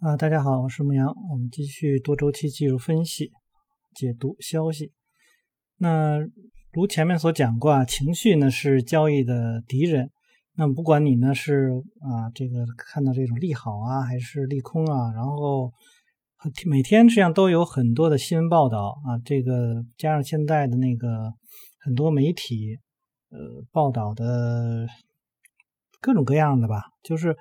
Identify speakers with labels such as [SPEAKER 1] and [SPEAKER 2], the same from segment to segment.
[SPEAKER 1] 啊，大家好，我是牧羊，我们继续多周期技术分析，解读消息。那如前面所讲过啊，情绪呢是交易的敌人。那么不管你呢是啊这个看到这种利好啊，还是利空啊，然后每天实际上都有很多的新闻报道啊，这个加上现在的那个很多媒体呃报道的各种各样的吧，就是。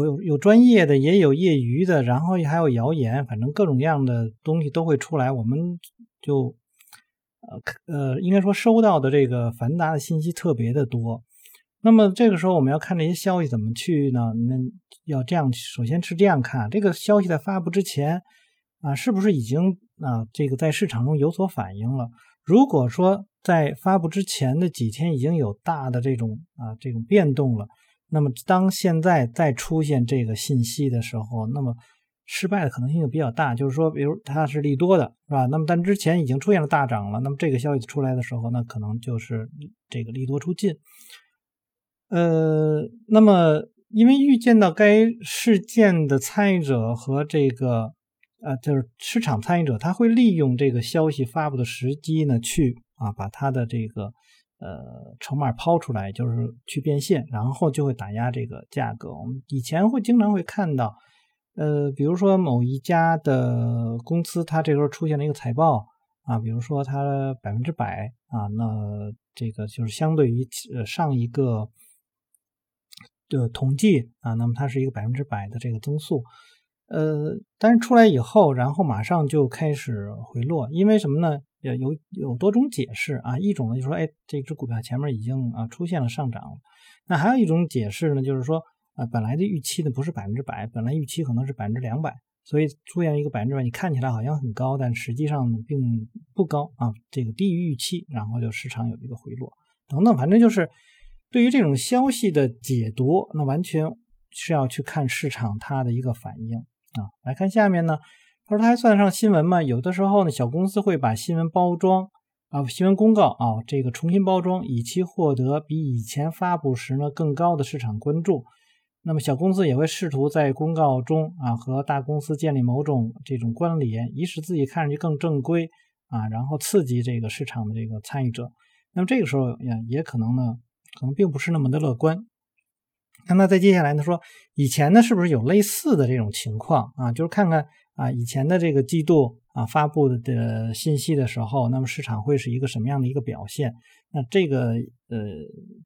[SPEAKER 1] 有有专业的，也有业余的，然后还有谣言，反正各种各样的东西都会出来。我们就呃呃，应该说收到的这个繁杂的信息特别的多。那么这个时候我们要看这些消息怎么去呢？那要这样，首先是这样看，这个消息在发布之前啊，是不是已经啊这个在市场中有所反应了？如果说在发布之前的几天已经有大的这种啊这种变动了。那么，当现在再出现这个信息的时候，那么失败的可能性就比较大。就是说，比如它是利多的，是吧？那么，但之前已经出现了大涨了，那么这个消息出来的时候，那可能就是这个利多出尽。呃，那么因为预见到该事件的参与者和这个呃，就是市场参与者，他会利用这个消息发布的时机呢，去啊，把他的这个。呃，筹码抛出来就是去变现，然后就会打压这个价格。我们以前会经常会看到，呃，比如说某一家的公司，它这时候出现了一个财报啊，比如说它百分之百啊，那这个就是相对于呃上一个的统计啊，那么它是一个百分之百的这个增速。呃，但是出来以后，然后马上就开始回落，因为什么呢？有有有多种解释啊，一种呢就是说，哎，这只股票前面已经啊出现了上涨。那还有一种解释呢，就是说，啊，本来的预期呢不是百分之百，本来预期可能是百分之两百，所以出现一个百分之百，你看起来好像很高，但实际上并不高啊，这个低于预期，然后就市场有一个回落等等，反正就是对于这种消息的解读，那完全是要去看市场它的一个反应啊。来看下面呢。他说：“他还算得上新闻吗？有的时候呢，小公司会把新闻包装啊，新闻公告啊，这个重新包装，以期获得比以前发布时呢更高的市场关注。那么，小公司也会试图在公告中啊和大公司建立某种这种关联，以使自己看上去更正规啊，然后刺激这个市场的这个参与者。那么，这个时候呀，也可能呢，可能并不是那么的乐观。那么，再接下来呢，说以前呢，是不是有类似的这种情况啊？就是看看。”啊，以前的这个季度啊发布的信息的时候，那么市场会是一个什么样的一个表现？那这个呃，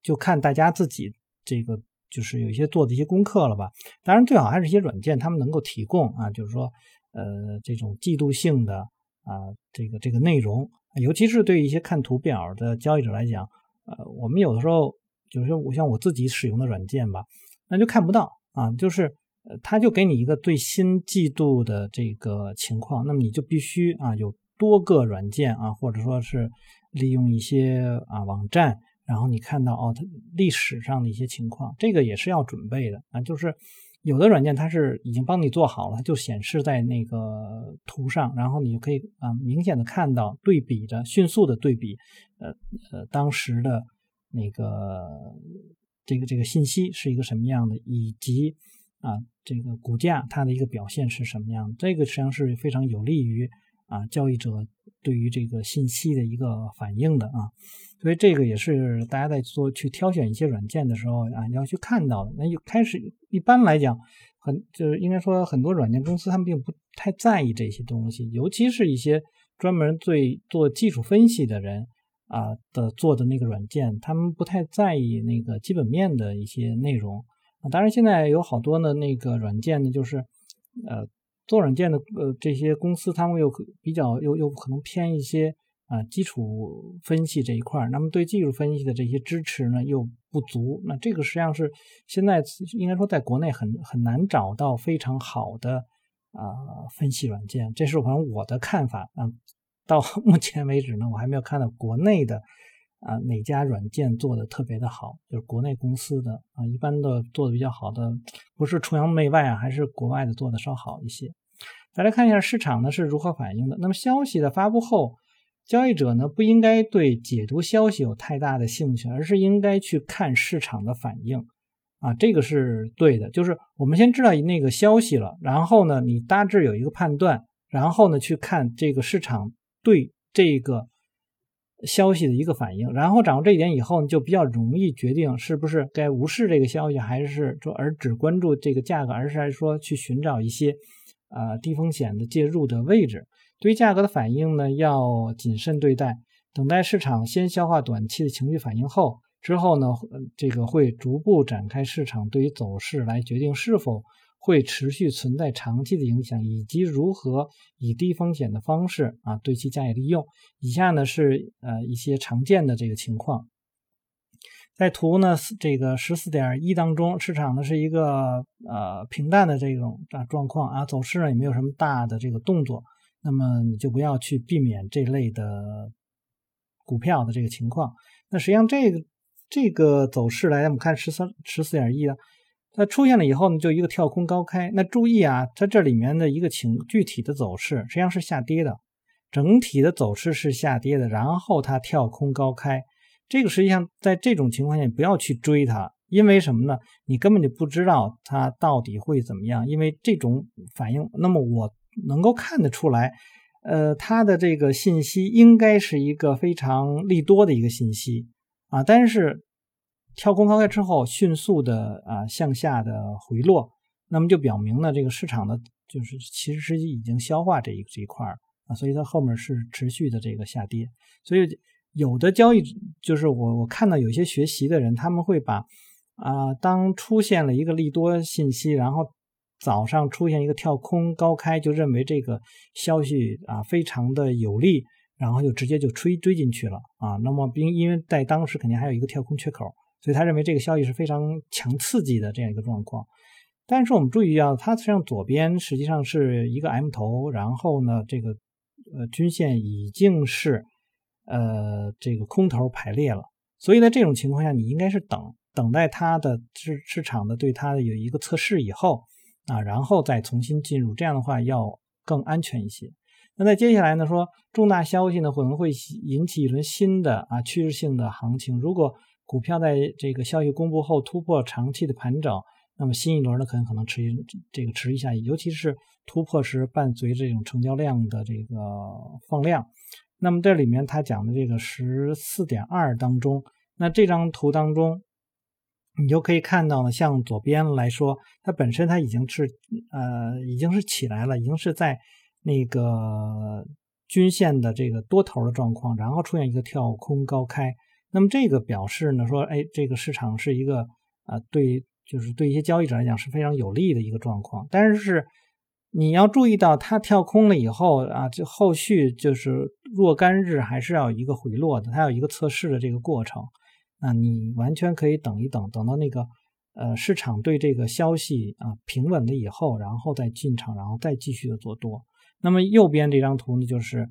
[SPEAKER 1] 就看大家自己这个就是有一些做的一些功课了吧。当然，最好还是一些软件，他们能够提供啊，就是说呃这种季度性的啊这个这个内容，尤其是对一些看图表的交易者来讲，呃，我们有的时候就是我像我自己使用的软件吧，那就看不到啊，就是。呃，他就给你一个最新季度的这个情况，那么你就必须啊有多个软件啊，或者说是利用一些啊网站，然后你看到哦，它历史上的一些情况，这个也是要准备的啊。就是有的软件它是已经帮你做好了，就显示在那个图上，然后你就可以啊明显的看到对比的迅速的对比，呃呃当时的那个这个这个信息是一个什么样的，以及。啊，这个股价它的一个表现是什么样？这个实际上是非常有利于啊交易者对于这个信息的一个反应的啊，所以这个也是大家在做去挑选一些软件的时候啊你要去看到的。那就开始一般来讲，很就是应该说很多软件公司他们并不太在意这些东西，尤其是一些专门对做技术分析的人啊的做的那个软件，他们不太在意那个基本面的一些内容。当然，现在有好多的那个软件呢，就是，呃，做软件的呃这些公司，他们又比较又又可能偏一些啊基础分析这一块儿，那么对技术分析的这些支持呢又不足。那这个实际上是现在应该说在国内很很难找到非常好的啊分析软件，这是反正我的看法啊。到 目前为止呢，我还没有看到国内的。啊，哪家软件做的特别的好？就是国内公司的啊，一般的做的比较好的，不是崇洋媚外啊，还是国外的做的稍好一些。再来看一下市场呢是如何反应的。那么消息的发布后，交易者呢不应该对解读消息有太大的兴趣，而是应该去看市场的反应啊，这个是对的。就是我们先知道那个消息了，然后呢，你大致有一个判断，然后呢，去看这个市场对这个消息的一个反应，然后掌握这一点以后，你就比较容易决定是不是该无视这个消息，还是说而只关注这个价格，而是还是说去寻找一些呃低风险的介入的位置。对于价格的反应呢，要谨慎对待，等待市场先消化短期的情绪反应后，之后呢，这个会逐步展开市场对于走势来决定是否会持续存在长期的影响，以及如何以低风险的方式啊对其加以利用。以下呢是呃一些常见的这个情况，在图呢这个十四点一当中，市场呢是一个呃平淡的这种啊状况啊，走势呢也没有什么大的这个动作。那么你就不要去避免这类的股票的这个情况。那实际上这个这个走势来，我们看十三十四点一啊，它出现了以后呢，就一个跳空高开。那注意啊，它这里面的一个情具体的走势实际上是下跌的，整体的走势是下跌的，然后它跳空高开。这个实际上在这种情况下，不要去追它，因为什么呢？你根本就不知道它到底会怎么样，因为这种反应。那么我。能够看得出来，呃，它的这个信息应该是一个非常利多的一个信息啊，但是跳空高开之后迅速的啊向下的回落，那么就表明呢，这个市场的就是其实是已经消化这一这一块儿啊，所以它后面是持续的这个下跌，所以有的交易就是我我看到有些学习的人，他们会把啊当出现了一个利多信息，然后。早上出现一个跳空高开，就认为这个消息啊非常的有利，然后就直接就追追进去了啊。那么并因为在当时肯定还有一个跳空缺口，所以他认为这个消息是非常强刺激的这样一个状况。但是我们注意啊，它实际上左边实际上是一个 M 头，然后呢这个呃均线已经是呃这个空头排列了，所以在这种情况下，你应该是等等待它的市市场的对它的有一个测试以后。啊，然后再重新进入，这样的话要更安全一些。那在接下来呢，说重大消息呢可能会引起一轮新的啊趋势性的行情。如果股票在这个消息公布后突破长期的盘整，那么新一轮呢可能可能持续这个持续下去，尤其是突破时伴随这种成交量的这个放量。那么这里面他讲的这个十四点二当中，那这张图当中。你就可以看到呢，像左边来说，它本身它已经是呃已经是起来了，已经是在那个均线的这个多头的状况，然后出现一个跳空高开。那么这个表示呢，说哎，这个市场是一个啊对，就是对一些交易者来讲是非常有利的一个状况。但是你要注意到，它跳空了以后啊，就后续就是若干日还是要有一个回落的，它有一个测试的这个过程。那你完全可以等一等，等到那个呃市场对这个消息啊平稳了以后，然后再进场，然后再继续的做多。那么右边这张图呢，就是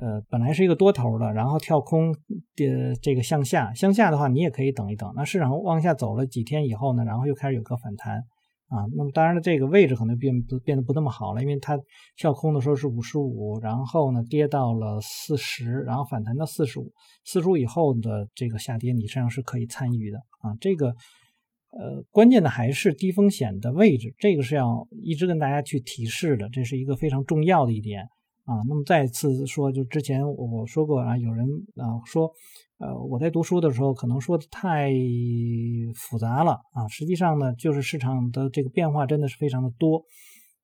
[SPEAKER 1] 呃本来是一个多头的，然后跳空的这个向下，向下的话你也可以等一等。那市场往下走了几天以后呢，然后又开始有个反弹。啊，那么当然了，这个位置可能变不变得不那么好了，因为它跳空的时候是五十五，然后呢跌到了四十，然后反弹到四十五，四十五以后的这个下跌，你实际上是可以参与的啊。这个呃，关键的还是低风险的位置，这个是要一直跟大家去提示的，这是一个非常重要的一点啊。那么再次说，就之前我说过啊，有人啊说。呃，我在读书的时候可能说的太复杂了啊，实际上呢，就是市场的这个变化真的是非常的多，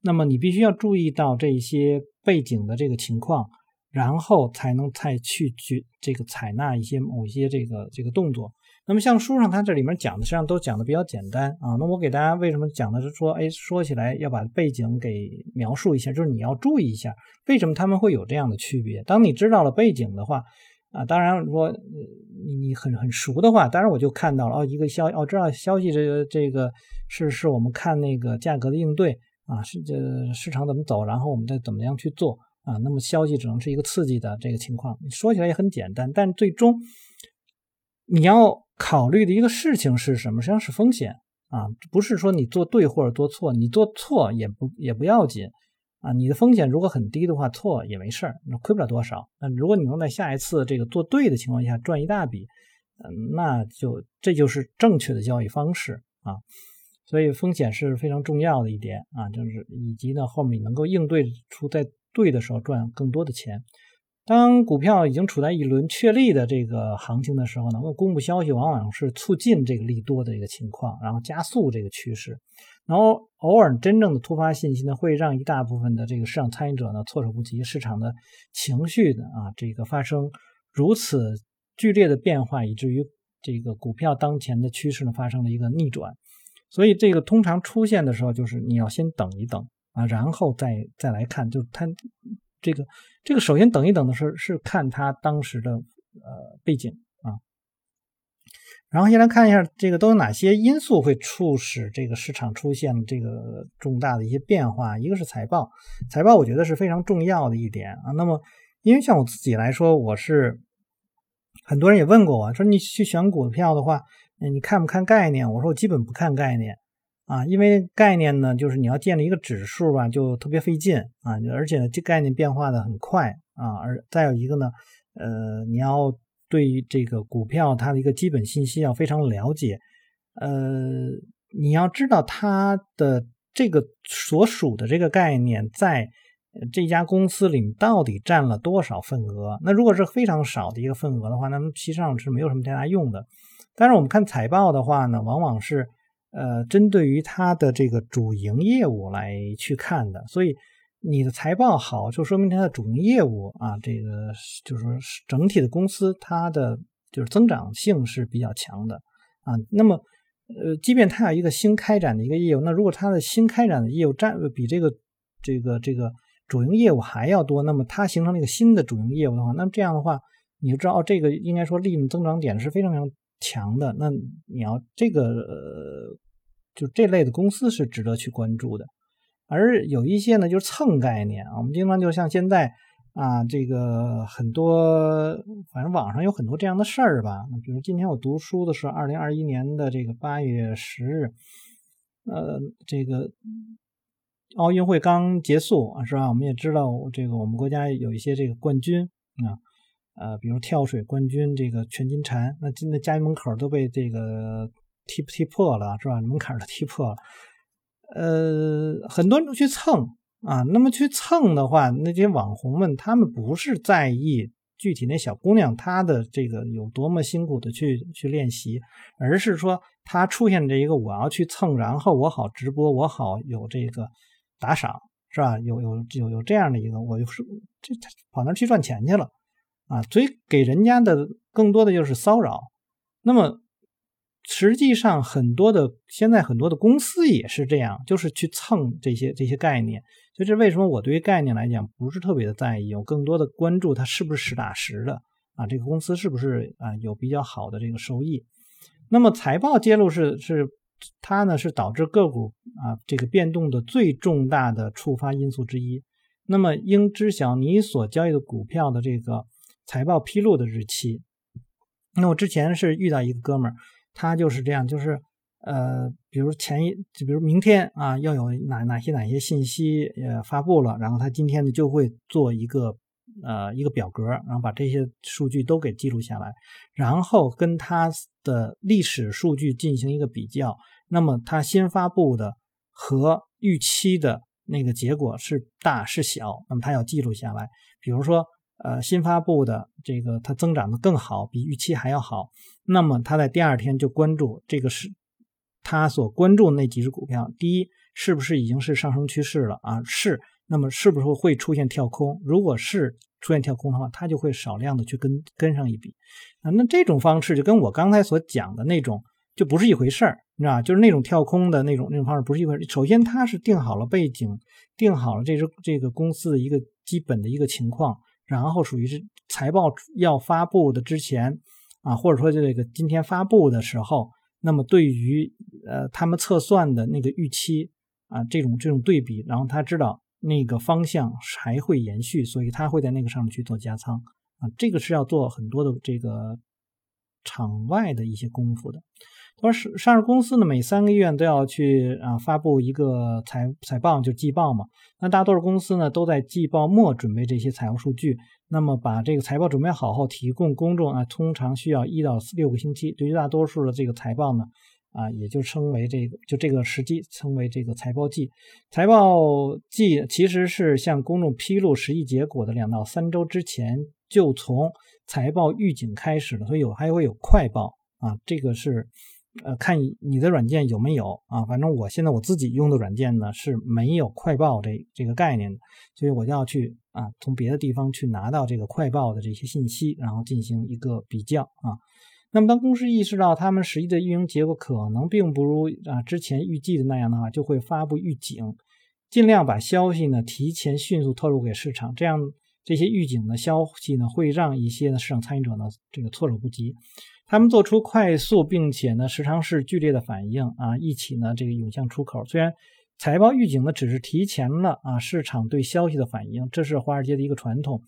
[SPEAKER 1] 那么你必须要注意到这一些背景的这个情况，然后才能再去去这个采纳一些某些这个这个动作。那么像书上它这里面讲的实际上都讲的比较简单啊，那我给大家为什么讲的是说，哎，说起来要把背景给描述一下，就是你要注意一下为什么他们会有这样的区别。当你知道了背景的话。啊，当然，如果你你很很熟的话，当然我就看到了哦，一个消哦，知道消息这个这个是是我们看那个价格的应对啊，是这市场怎么走，然后我们再怎么样去做啊。那么消息只能是一个刺激的这个情况，你说起来也很简单，但最终你要考虑的一个事情是什么？实际上是风险啊，不是说你做对或者做错，你做错也不也不要紧。啊，你的风险如果很低的话，错也没事儿，那亏不了多少。那如果你能在下一次这个做对的情况下赚一大笔，嗯，那就这就是正确的交易方式啊。所以风险是非常重要的一点啊，就是以及呢后面你能够应对出在对的时候赚更多的钱。当股票已经处在一轮确立的这个行情的时候，能够公布消息往往是促进这个利多的一个情况，然后加速这个趋势。然后偶尔真正的突发信息呢，会让一大部分的这个市场参与者呢措手不及，市场的情绪呢啊这个发生如此剧烈的变化，以至于这个股票当前的趋势呢发生了一个逆转。所以这个通常出现的时候，就是你要先等一等啊，然后再再来看，就是它。这个这个首先等一等的是是看它当时的呃背景啊，然后先来看一下这个都有哪些因素会促使这个市场出现这个重大的一些变化。一个是财报，财报我觉得是非常重要的一点啊。那么因为像我自己来说，我是很多人也问过我说你去选股票的话，你看不看概念？我说我基本不看概念。啊，因为概念呢，就是你要建立一个指数吧，就特别费劲啊，而且，这概念变化的很快啊，而再有一个呢，呃，你要对于这个股票它的一个基本信息要非常了解，呃，你要知道它的这个所属的这个概念在这家公司里到底占了多少份额。那如果是非常少的一个份额的话，那么实际上是没有什么太大用的。但是我们看财报的话呢，往往是。呃，针对于它的这个主营业务来去看的，所以你的财报好，就说明它的主营业务啊，这个就是说整体的公司它的就是增长性是比较强的啊。那么，呃，即便它有一个新开展的一个业务，那如果它的新开展的业务占比这个这个这个主营业务还要多，那么它形成了一个新的主营业务的话，那么这样的话，你就知道这个应该说利润增长点是非常非常。强的，那你要这个呃，就这类的公司是值得去关注的，而有一些呢就是蹭概念啊，我们经常就像现在啊，这个很多反正网上有很多这样的事儿吧，比如今天我读书的是，二零二一年的这个八月十日，呃，这个奥运会刚结束是吧？我们也知道这个我们国家有一些这个冠军啊。呃，比如跳水冠军这个全金蝉，那今的家门口都被这个踢踢破了，是吧？门槛都踢破了。呃，很多人都去蹭啊。那么去蹭的话，那些网红们他们不是在意具体那小姑娘她的这个有多么辛苦的去去练习，而是说她出现这一个我要去蹭，然后我好直播，我好有这个打赏，是吧？有有有有这样的一个，我就是这跑那去赚钱去了。啊，所以给人家的更多的就是骚扰。那么实际上很多的现在很多的公司也是这样，就是去蹭这些这些概念。所以这为什么我对于概念来讲不是特别的在意，我更多的关注它是不是实打实的啊，这个公司是不是啊有比较好的这个收益。那么财报揭露是是它呢是导致个股啊这个变动的最重大的触发因素之一。那么应知晓你所交易的股票的这个。财报披露的日期，那我之前是遇到一个哥们儿，他就是这样，就是呃，比如前一，就比如明天啊，要有哪哪些哪些信息呃发布了，然后他今天呢就会做一个呃一个表格，然后把这些数据都给记录下来，然后跟他的历史数据进行一个比较，那么他新发布的和预期的那个结果是大是小，那么他要记录下来，比如说。呃，新发布的这个它增长的更好，比预期还要好。那么他在第二天就关注这个是他所关注那几只股票。第一，是不是已经是上升趋势了啊？是。那么是不是会出现跳空？如果是出现跳空的话，他就会少量的去跟跟上一笔啊。那这种方式就跟我刚才所讲的那种就不是一回事儿，你知道吧？就是那种跳空的那种那种方式不是一回事。首先，他是定好了背景，定好了这只这个公司的一个基本的一个情况。然后属于是财报要发布的之前啊，或者说这个今天发布的时候，那么对于呃他们测算的那个预期啊，这种这种对比，然后他知道那个方向还会延续，所以他会在那个上面去做加仓啊，这个是要做很多的这个场外的一些功夫的。而是上市公司呢，每三个月都要去啊发布一个财财报，就季报嘛。那大多数公司呢，都在季报末准备这些财务数据。那么把这个财报准备好后，提供公众啊，通常需要一到六个星期。对于大多数的这个财报呢，啊，也就称为这个，就这个时机称为这个财报季。财报季其实是向公众披露实际结果的两到三周之前，就从财报预警开始了，所以有还会有快报啊，这个是呃看你的软件有没有啊，反正我现在我自己用的软件呢是没有快报这这个概念的，所以我就要去啊从别的地方去拿到这个快报的这些信息，然后进行一个比较啊。那么，当公司意识到他们实际的运营结果可能并不如啊之前预计的那样的话，就会发布预警，尽量把消息呢提前迅速透露给市场。这样，这些预警的消息呢会让一些呢市场参与者呢这个措手不及，他们做出快速并且呢时常是剧烈的反应啊，一起呢这个涌向出口。虽然财报预警呢只是提前了啊市场对消息的反应，这是华尔街的一个传统。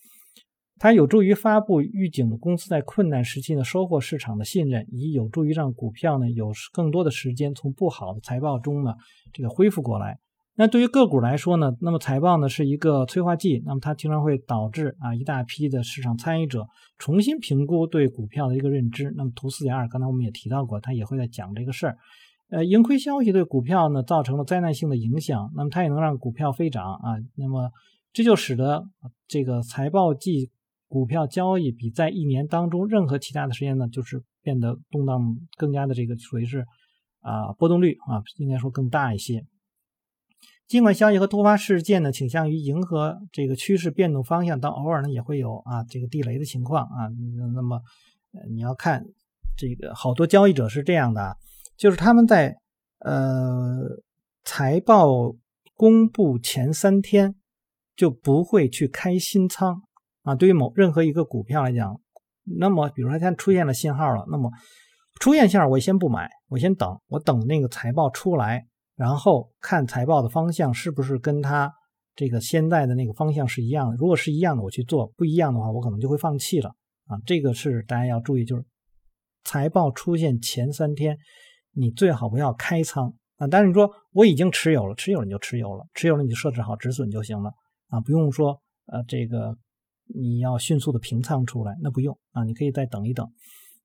[SPEAKER 1] 它有助于发布预警的公司在困难时期呢收获市场的信任，以有助于让股票呢有更多的时间从不好的财报中呢这个恢复过来。那对于个股来说呢，那么财报呢是一个催化剂，那么它经常会导致啊一大批的市场参与者重新评估对股票的一个认知。那么图四点二，刚才我们也提到过，它也会在讲这个事儿。呃，盈亏消息对股票呢造成了灾难性的影响，那么它也能让股票飞涨啊。那么这就使得这个财报季。股票交易比在一年当中任何其他的时间呢，就是变得动荡更加的这个属于是啊波动率啊应该说更大一些。尽管消息和突发事件呢倾向于迎合这个趋势变动方向，但偶尔呢也会有啊这个地雷的情况啊。那么你要看这个好多交易者是这样的，就是他们在呃财报公布前三天就不会去开新仓。啊，对于某任何一个股票来讲，那么比如说它出现了信号了，那么出现信号我先不买，我先等，我等那个财报出来，然后看财报的方向是不是跟它这个现在的那个方向是一样的。如果是一样的，我去做；不一样的话，我可能就会放弃了。啊，这个是大家要注意，就是财报出现前三天，你最好不要开仓啊。但是你说我已经持有了，持有了你就持有了，持有了你就设置好止损就行了啊，不用说呃这个。你要迅速的平仓出来，那不用啊，你可以再等一等。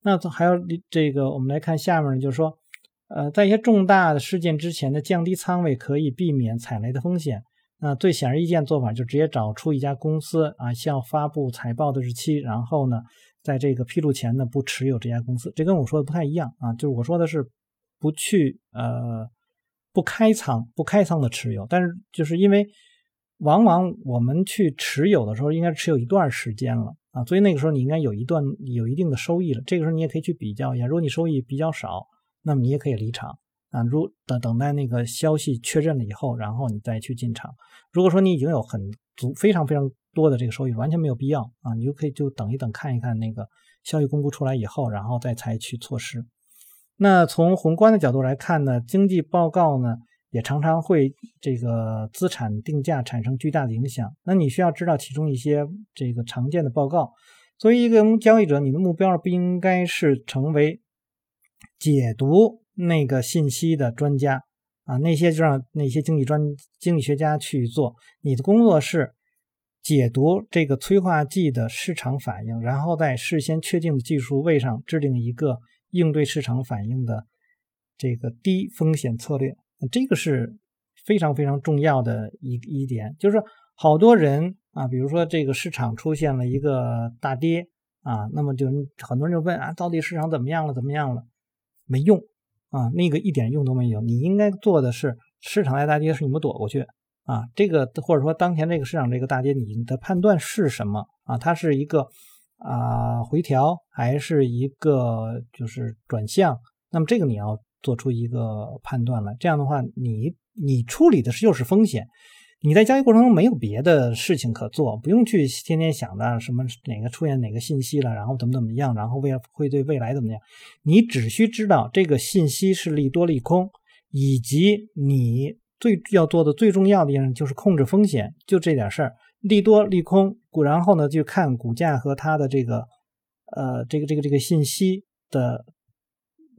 [SPEAKER 1] 那还有这个，我们来看下面呢，就是说，呃，在一些重大的事件之前呢，降低仓位可以避免踩雷的风险。那最显而易见做法就直接找出一家公司啊，向发布财报的日期，然后呢，在这个披露前呢，不持有这家公司。这跟我说的不太一样啊，就是我说的是不去呃不开仓不开仓的持有，但是就是因为。往往我们去持有的时候，应该持有一段时间了啊，所以那个时候你应该有一段有一定的收益了。这个时候你也可以去比较一下，如果你收益比较少，那么你也可以离场啊。如等等待那个消息确认了以后，然后你再去进场。如果说你已经有很足非常非常多的这个收益，完全没有必要啊，你就可以就等一等，看一看那个消息公布出来以后，然后再采取措施。那从宏观的角度来看呢，经济报告呢？也常常会这个资产定价产生巨大的影响。那你需要知道其中一些这个常见的报告。作为一个交易者，你的目标不应该是成为解读那个信息的专家啊，那些就让那些经济专经济学家去做。你的工作是解读这个催化剂的市场反应，然后在事先确定的技术位上制定一个应对市场反应的这个低风险策略。这个是非常非常重要的一一点，就是好多人啊，比如说这个市场出现了一个大跌啊，那么就很多人就问啊，到底市场怎么样了？怎么样了？没用啊，那个一点用都没有。你应该做的是，市场在大跌时你们躲过去啊，这个或者说当前这个市场这个大跌，你的判断是什么啊？它是一个啊回调，还是一个就是转向？那么这个你要。做出一个判断来，这样的话，你你处理的是又是风险，你在交易过程中没有别的事情可做，不用去天天想着什么哪个出现哪个信息了，然后怎么怎么样，然后未会对未来怎么样，你只需知道这个信息是利多利空，以及你最要做的最重要的一件就是控制风险，就这点事儿，利多利空，然后呢就看股价和它的这个呃这个这个这个信息的。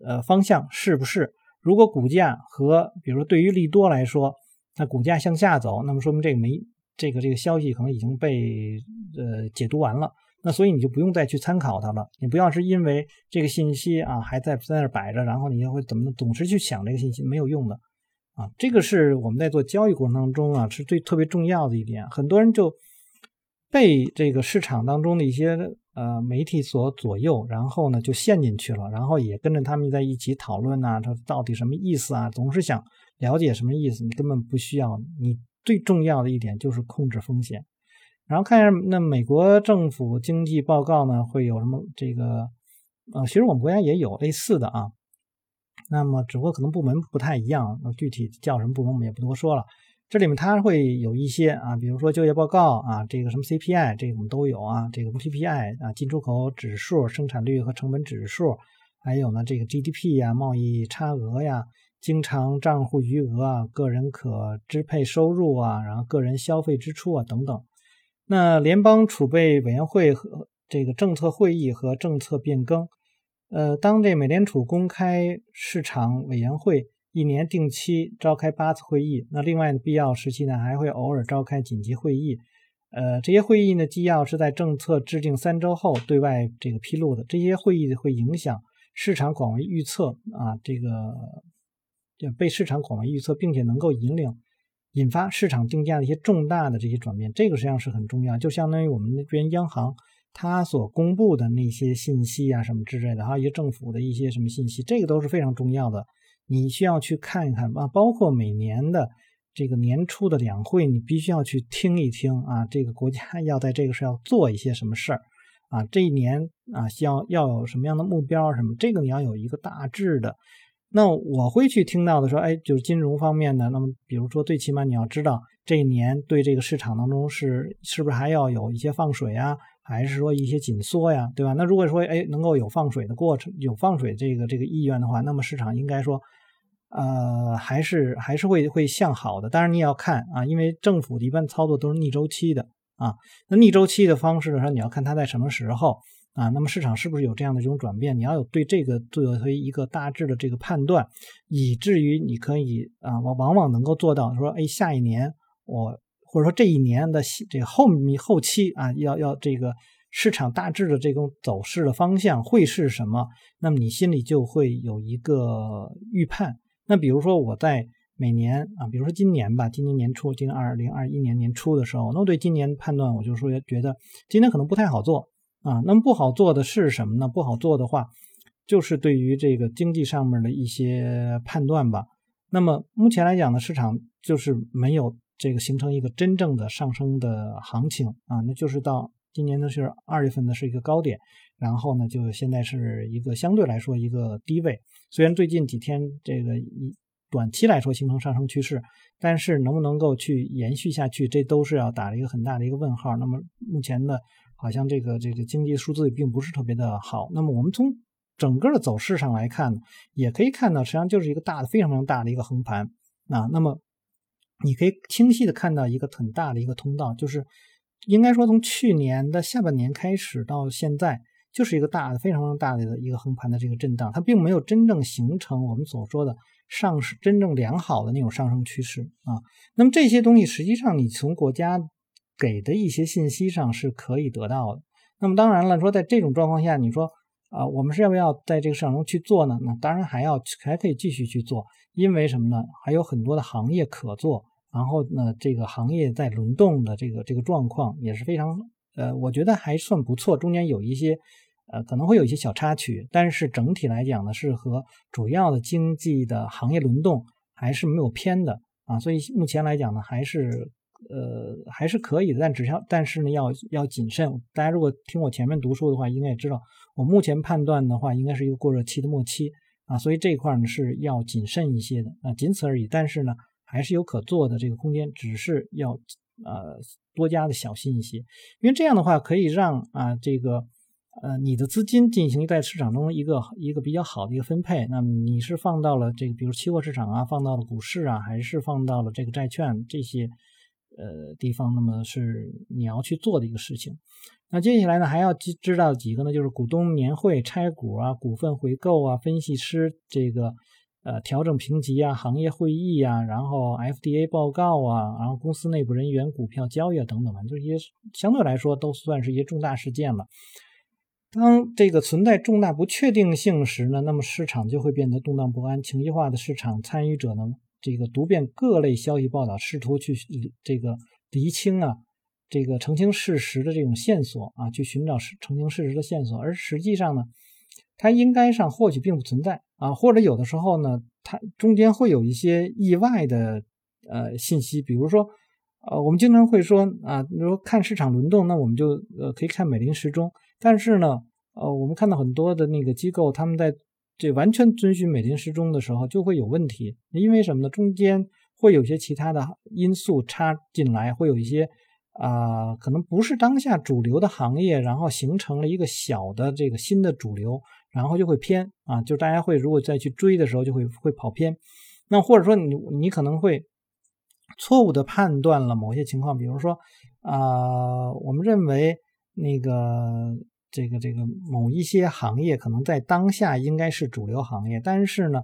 [SPEAKER 1] 呃，方向是不是？如果股价和比如说对于利多来说，那股价向下走，那么说明这个没这个这个消息可能已经被呃解读完了。那所以你就不用再去参考它了。你不要是因为这个信息啊还在在那摆着，然后你就会怎么总是去想这个信息没有用的啊。这个是我们在做交易过程当中啊是最特别重要的一点。很多人就被这个市场当中的一些呃媒体所左右，然后呢就陷进去了，然后也跟着他们在一起讨论呐，它到底什么意思啊？总是想了解什么意思，你根本不需要。你最重要的一点就是控制风险。然后看一下那美国政府经济报告呢，会有什么这个呃，其实我们国家也有类似的啊。那么只不过可能部门不太一样，具体叫什么部门我们也不多说了。这里面它会有一些啊，比如说就业报告啊，这个什么 CPI，这个我们都有啊，这个 PPI 啊，进出口指数、生产率和成本指数，还有呢这个 GDP 呀、贸易差额呀、经常账户余额啊、个人可支配收入啊，然后个人消费支出啊等等。那联邦储备委员会和这个政策会议和政策变更，呃，当这美联储公开市场委员会。一年定期召开八次会议，那另外的必要时期呢，还会偶尔召开紧急会议。呃，这些会议呢，纪要是在政策制定三周后对外这个披露的。这些会议会影响市场广为预测啊，这个被市场广为预测，并且能够引领引发市场定价的一些重大的这些转变，这个实际上是很重要。就相当于我们那边央行它所公布的那些信息啊，什么之类的，还有一些政府的一些什么信息，这个都是非常重要的。你需要去看一看啊，包括每年的这个年初的两会，你必须要去听一听啊。这个国家 要在这个时候做一些什么事儿啊？这一年啊，需要要有什么样的目标什么？这个你要有一个大致的。那我会去听到的说，哎，就是金融方面的。那么，比如说，最起码你要知道这一年对这个市场当中是是不是还要有一些放水啊，还是说一些紧缩呀，对吧？那如果说哎能够有放水的过程，有放水这个这个意愿的话，那么市场应该说。呃，还是还是会会向好的，当然你也要看啊，因为政府的一般操作都是逆周期的啊。那逆周期的方式的时候，你要看它在什么时候啊。那么市场是不是有这样的这种转变？你要有对这个做一个大致的这个判断，以至于你可以啊，往往往能够做到说，哎，下一年我或者说这一年的这个后后期啊，要要这个市场大致的这种走势的方向会是什么？那么你心里就会有一个预判。那比如说我在每年啊，比如说今年吧，今年年初，今年二零二一年年初的时候，那我对今年判断，我就说觉得今年可能不太好做啊。那么不好做的是什么呢？不好做的话，就是对于这个经济上面的一些判断吧。那么目前来讲呢，市场就是没有这个形成一个真正的上升的行情啊。那就是到今年呢是二月份呢是一个高点，然后呢就现在是一个相对来说一个低位。虽然最近几天这个一短期来说形成上升趋势，但是能不能够去延续下去，这都是要打了一个很大的一个问号。那么目前呢，好像这个这个经济数字也并不是特别的好。那么我们从整个的走势上来看，也可以看到，实际上就是一个大的非常非常大的一个横盘啊。那么你可以清晰的看到一个很大的一个通道，就是应该说从去年的下半年开始到现在。就是一个大的、非常大的一个横盘的这个震荡，它并没有真正形成我们所说的上市真正良好的那种上升趋势啊。那么这些东西实际上你从国家给的一些信息上是可以得到的。那么当然了，说在这种状况下，你说啊，我们是要不要在这个市场中去做呢？那当然还要还可以继续去做，因为什么呢？还有很多的行业可做，然后呢，这个行业在轮动的这个这个状况也是非常。呃，我觉得还算不错，中间有一些，呃，可能会有一些小插曲，但是整体来讲呢，是和主要的经济的行业轮动还是没有偏的啊，所以目前来讲呢，还是呃还是可以的，但只要但是呢要要谨慎。大家如果听我前面读书的话，应该也知道，我目前判断的话，应该是一个过热期的末期啊，所以这一块呢是要谨慎一些的啊，仅此而已。但是呢，还是有可做的这个空间，只是要。呃，多加的小心一些，因为这样的话可以让啊这个呃你的资金进行在市场中一个一个比较好的一个分配。那么你是放到了这个比如期货市场啊，放到了股市啊，还是放到了这个债券这些呃地方？那么是你要去做的一个事情。那接下来呢还要知知道几个呢？就是股东年会拆股啊，股份回购啊，分析师这个呃调整评级啊、行业会议啊，然后 FDA 报告啊，然后公司内部人员股票交易啊等等吧，这些相对来说都算是一些重大事件了。当这个存在重大不确定性时呢，那么市场就会变得动荡不安。情绪化的市场参与者呢，这个读遍各类消息报道，试图去这个厘清啊，这个澄清事实的这种线索啊，去寻找澄清事实的线索。而实际上呢，它应该上或许并不存在啊，或者有的时候呢，它中间会有一些意外的呃信息，比如说呃，我们经常会说啊，比如看市场轮动，那我们就呃可以看美林时钟。但是呢，呃，我们看到很多的那个机构，他们在这完全遵循美林时钟的时候，就会有问题。因为什么呢？中间会有些其他的因素插进来，会有一些啊，可能不是当下主流的行业，然后形成了一个小的这个新的主流，然后就会偏啊，就大家会如果再去追的时候，就会会跑偏。那或者说你你可能会错误的判断了某些情况，比如说啊，我们认为那个。这个这个某一些行业可能在当下应该是主流行业，但是呢，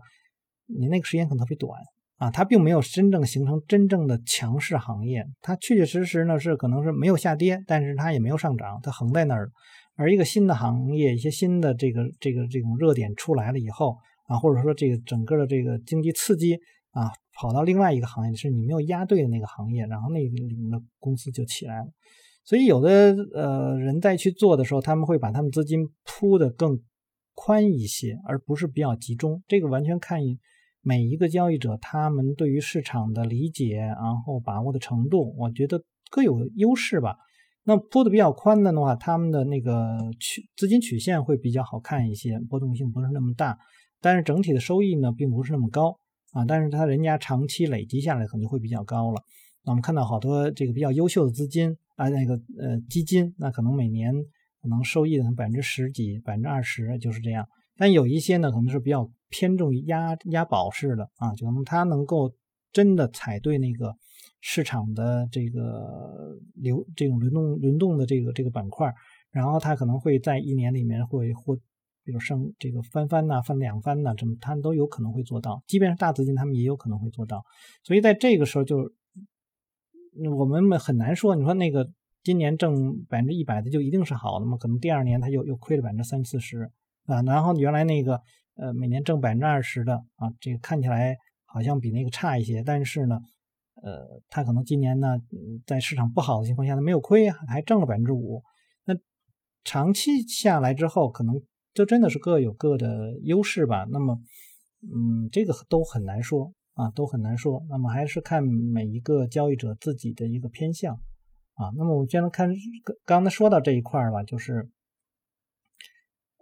[SPEAKER 1] 你那个时间可能特别短啊，它并没有真正形成真正的强势行业，它确确实实呢是可能是没有下跌，但是它也没有上涨，它横在那儿。而一个新的行业，一些新的这个这个这种热点出来了以后啊，或者说这个整个的这个经济刺激啊，跑到另外一个行业是你没有压对的那个行业，然后那个里面的公司就起来了。所以有的呃人在去做的时候，他们会把他们资金铺的更宽一些，而不是比较集中。这个完全看每一个交易者他们对于市场的理解，然后把握的程度，我觉得各有优势吧。那铺的比较宽的的话，他们的那个曲资金曲线会比较好看一些，波动性不是那么大，但是整体的收益呢并不是那么高啊。但是他人家长期累积下来可能会比较高了。那我们看到好多这个比较优秀的资金。啊，那个呃基金，那可能每年可能收益的百分之十几、百分之二十就是这样。但有一些呢，可能是比较偏重于押押宝式的啊，就能它能够真的踩对那个市场的这个流这种轮动轮动的这个这个板块，然后它可能会在一年里面会或比如升这个翻番呐、翻两番呐，这么它都有可能会做到。即便是大资金，他们也有可能会做到。所以在这个时候就。我们很难说，你说那个今年挣百分之一百的就一定是好的吗？可能第二年他又又亏了百分之三四十啊。然后原来那个呃每年挣百分之二十的啊，这个看起来好像比那个差一些，但是呢，呃，他可能今年呢在市场不好的情况下，他没有亏，还挣了百分之五。那长期下来之后，可能就真的是各有各的优势吧。那么，嗯，这个都很难说。啊，都很难说。那么还是看每一个交易者自己的一个偏向啊。那么我们先来看刚刚才说到这一块儿吧，就是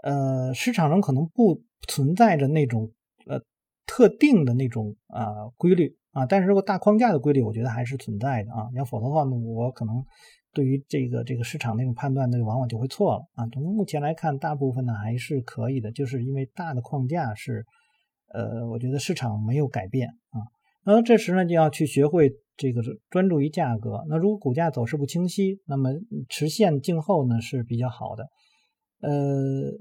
[SPEAKER 1] 呃，市场中可能不存在着那种呃特定的那种啊规律啊，但是如果大框架的规律，我觉得还是存在的啊。要否则的话呢，我可能对于这个这个市场那种判断，那往往就会错了啊。从目前来看，大部分呢还是可以的，就是因为大的框架是。呃，我觉得市场没有改变啊，那这时呢就要去学会这个专注于价格。那如果股价走势不清晰，那么持线静候呢是比较好的。呃，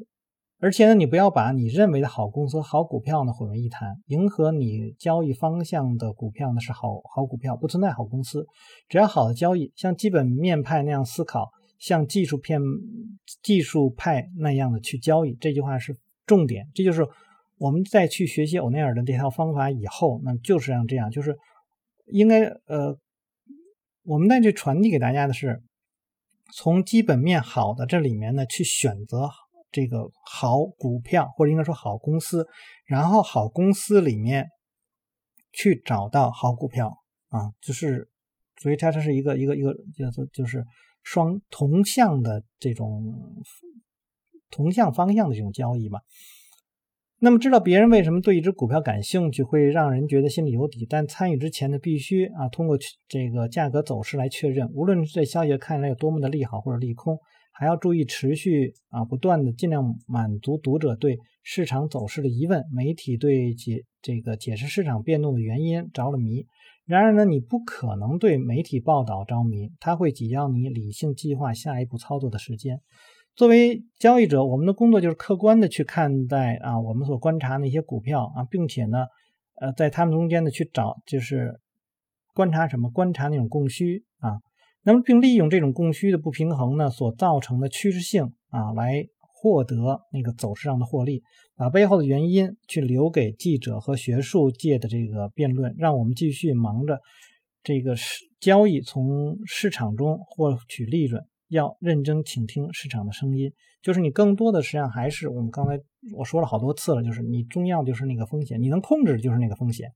[SPEAKER 1] 而且呢，你不要把你认为的好公司、好股票呢混为一谈。迎合你交易方向的股票呢是好好股票，不存在好公司。只要好的交易，像基本面派那样思考，像技术片技术派那样的去交易，这句话是重点。这就是。我们再去学习欧内尔的这套方法以后，那就是像这样，就是应该呃，我们再去传递给大家的是，从基本面好的这里面呢，去选择这个好股票，或者应该说好公司，然后好公司里面去找到好股票啊，就是所以它这是一个一个一个叫做就是双同向的这种同向方向的这种交易嘛。那么知道别人为什么对一只股票感兴趣，会让人觉得心里有底。但参与之前呢，必须啊通过这个价格走势来确认，无论这消息看来有多么的利好或者利空，还要注意持续啊不断的尽量满足读者对市场走势的疑问。媒体对解这个解释市场变动的原因着了迷，然而呢，你不可能对媒体报道着迷，它会挤压你理性计划下一步操作的时间。作为交易者，我们的工作就是客观的去看待啊，我们所观察那些股票啊，并且呢，呃，在它们中间呢去找，就是观察什么？观察那种供需啊。那么，并利用这种供需的不平衡呢所造成的趋势性啊，来获得那个走势上的获利，把背后的原因去留给记者和学术界的这个辩论，让我们继续忙着这个市交易，从市场中获取利润。要认真倾听市场的声音，就是你更多的实际上还是我们刚才我说了好多次了，就是你重要就是那个风险，你能控制就是那个风险。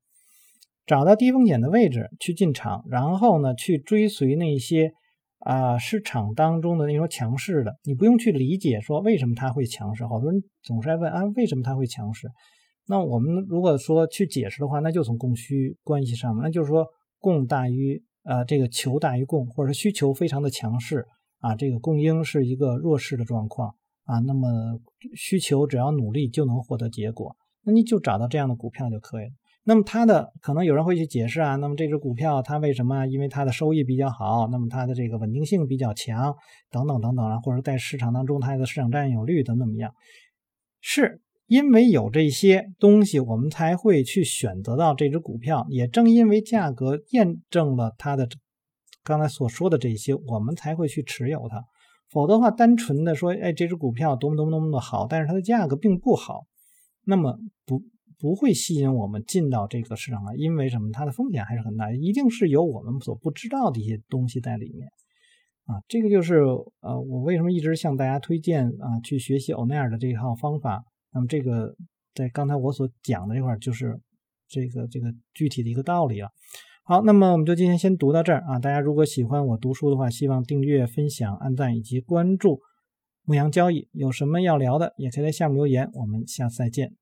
[SPEAKER 1] 找到低风险的位置去进场，然后呢，去追随那些啊市场当中的那种强势的，你不用去理解说为什么它会强势。好多人总是在问啊，为什么它会强势？那我们如果说去解释的话，那就从供需关系上，那就是说供大于呃这个求大于供，或者需求非常的强势啊，这个供应是一个弱势的状况啊，那么需求只要努力就能获得结果，那你就找到这样的股票就可以了。那么它的可能有人会去解释啊，那么这只股票它为什么？因为它的收益比较好，那么它的这个稳定性比较强，等等等等啊，或者在市场当中它的市场占有率等怎么样？是因为有这些东西，我们才会去选择到这只股票。也正因为价格验证了它的刚才所说的这些，我们才会去持有它。否则的话，单纯的说，哎，这只股票多么多么多么的好，但是它的价格并不好，那么不。不会吸引我们进到这个市场来，因为什么？它的风险还是很大，一定是有我们所不知道的一些东西在里面啊。这个就是呃，我为什么一直向大家推荐啊，去学习欧奈尔的这一套方法。那么这个在刚才我所讲的这块，就是这个这个具体的一个道理了。好，那么我们就今天先读到这儿啊。大家如果喜欢我读书的话，希望订阅、分享、按赞以及关注牧羊交易。有什么要聊的，也可以在下面留言。我们下次再见。